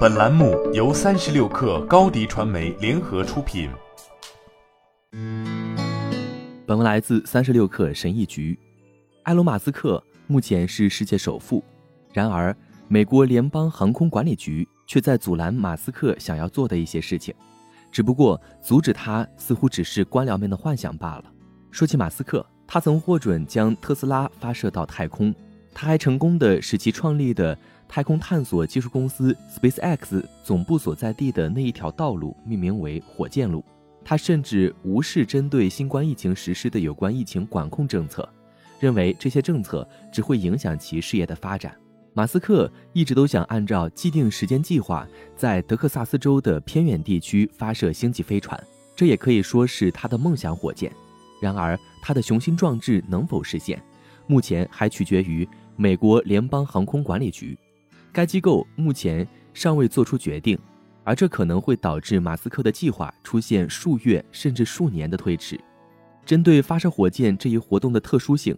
本栏目由三十六氪高低传媒联合出品。本文来自三十六氪神译局。埃隆·马斯克目前是世界首富，然而美国联邦航空管理局却在阻拦马斯克想要做的一些事情。只不过阻止他似乎只是官僚们的幻想罢了。说起马斯克，他曾获准将特斯拉发射到太空，他还成功的使其创立的太空探索技术公司 SpaceX 总部所在地的那一条道路命名为火箭路。他甚至无视针对新冠疫情实施的有关疫情管控政策，认为这些政策只会影响其事业的发展。马斯克一直都想按照既定时间计划，在德克萨斯州的偏远地区发射星际飞船，这也可以说是他的梦想火箭。然而，他的雄心壮志能否实现，目前还取决于美国联邦航空管理局。该机构目前尚未做出决定，而这可能会导致马斯克的计划出现数月甚至数年的推迟。针对发射火箭这一活动的特殊性。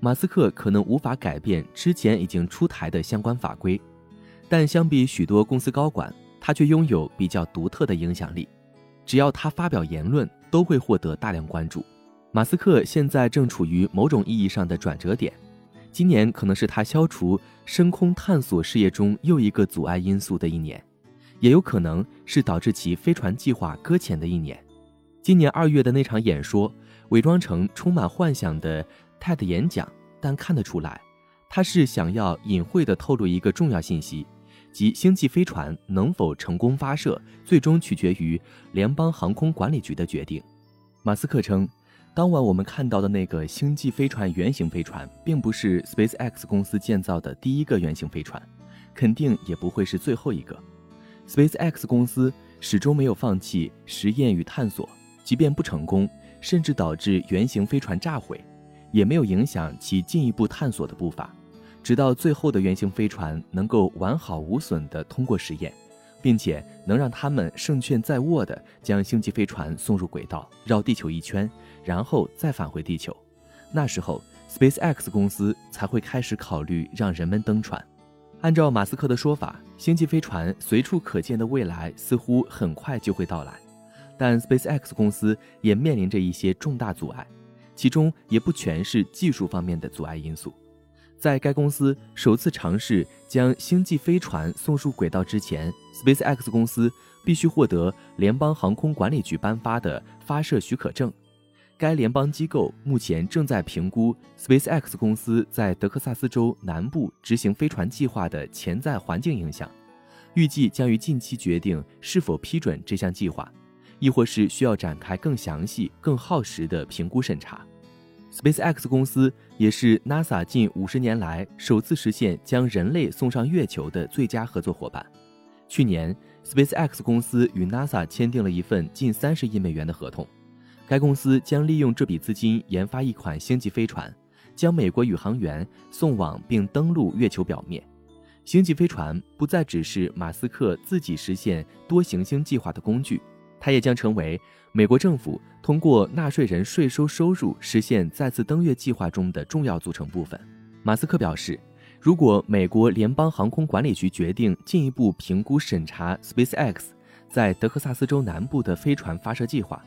马斯克可能无法改变之前已经出台的相关法规，但相比许多公司高管，他却拥有比较独特的影响力。只要他发表言论，都会获得大量关注。马斯克现在正处于某种意义上的转折点，今年可能是他消除深空探索事业中又一个阻碍因素的一年，也有可能是导致其飞船计划搁浅的一年。今年二月的那场演说，伪装成充满幻想的。泰的演讲，但看得出来，他是想要隐晦地透露一个重要信息，即星际飞船能否成功发射，最终取决于联邦航空管理局的决定。马斯克称，当晚我们看到的那个星际飞船原型飞船，并不是 SpaceX 公司建造的第一个原型飞船，肯定也不会是最后一个。SpaceX 公司始终没有放弃实验与探索，即便不成功，甚至导致原型飞船炸毁。也没有影响其进一步探索的步伐，直到最后的原型飞船能够完好无损地通过实验，并且能让他们胜券在握地将星际飞船送入轨道，绕地球一圈，然后再返回地球。那时候，SpaceX 公司才会开始考虑让人们登船。按照马斯克的说法，星际飞船随处可见的未来似乎很快就会到来，但 SpaceX 公司也面临着一些重大阻碍。其中也不全是技术方面的阻碍因素。在该公司首次尝试将星际飞船送入轨道之前，SpaceX 公司必须获得联邦航空管理局颁发的发射许可证。该联邦机构目前正在评估 SpaceX 公司在德克萨斯州南部执行飞船计划的潜在环境影响，预计将于近期决定是否批准这项计划，亦或是需要展开更详细、更耗时的评估审查。SpaceX 公司也是 NASA 近五十年来首次实现将人类送上月球的最佳合作伙伴。去年，SpaceX 公司与 NASA 签订了一份近三十亿美元的合同，该公司将利用这笔资金研发一款星际飞船，将美国宇航员送往并登陆月球表面。星际飞船不再只是马斯克自己实现多行星计划的工具。它也将成为美国政府通过纳税人税收收入实现再次登月计划中的重要组成部分。马斯克表示，如果美国联邦航空管理局决定进一步评估审查 SpaceX 在德克萨斯州南部的飞船发射计划，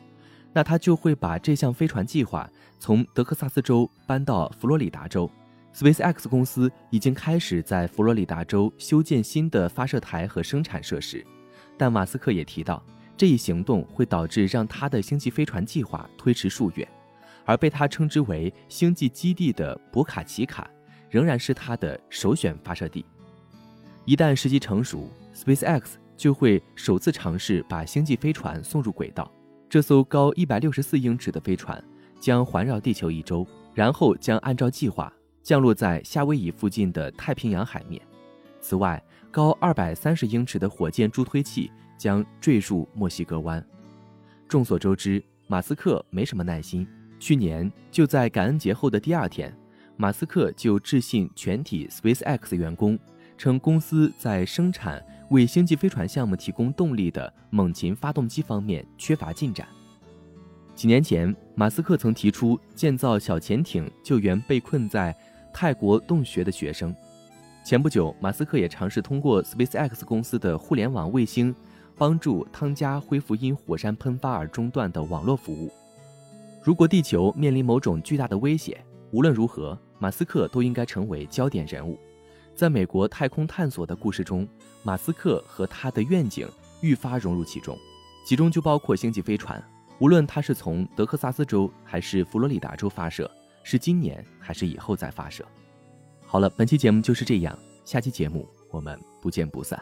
那他就会把这项飞船计划从德克萨斯州搬到佛罗里达州。SpaceX 公司已经开始在佛罗里达州修建新的发射台和生产设施，但马斯克也提到。这一行动会导致让他的星际飞船计划推迟数月，而被他称之为星际基地的博卡奇卡仍然是他的首选发射地。一旦时机成熟，SpaceX 就会首次尝试把星际飞船送入轨道。这艘高一百六十四英尺的飞船将环绕地球一周，然后将按照计划降落在夏威夷附近的太平洋海面。此外，高二百三十英尺的火箭助推器。将坠入墨西哥湾。众所周知，马斯克没什么耐心。去年就在感恩节后的第二天，马斯克就致信全体 SpaceX 员工，称公司在生产为星际飞船项目提供动力的猛禽发动机方面缺乏进展。几年前，马斯克曾提出建造小潜艇救援被困在泰国洞穴的学生，前不久，马斯克也尝试通过 SpaceX 公司的互联网卫星，帮助汤加恢复因火山喷发而中断的网络服务。如果地球面临某种巨大的威胁，无论如何，马斯克都应该成为焦点人物。在美国太空探索的故事中，马斯克和他的愿景愈发融入其中，其中就包括星际飞船。无论它是从德克萨斯州还是佛罗里达州发射，是今年还是以后再发射。好了，本期节目就是这样，下期节目我们不见不散。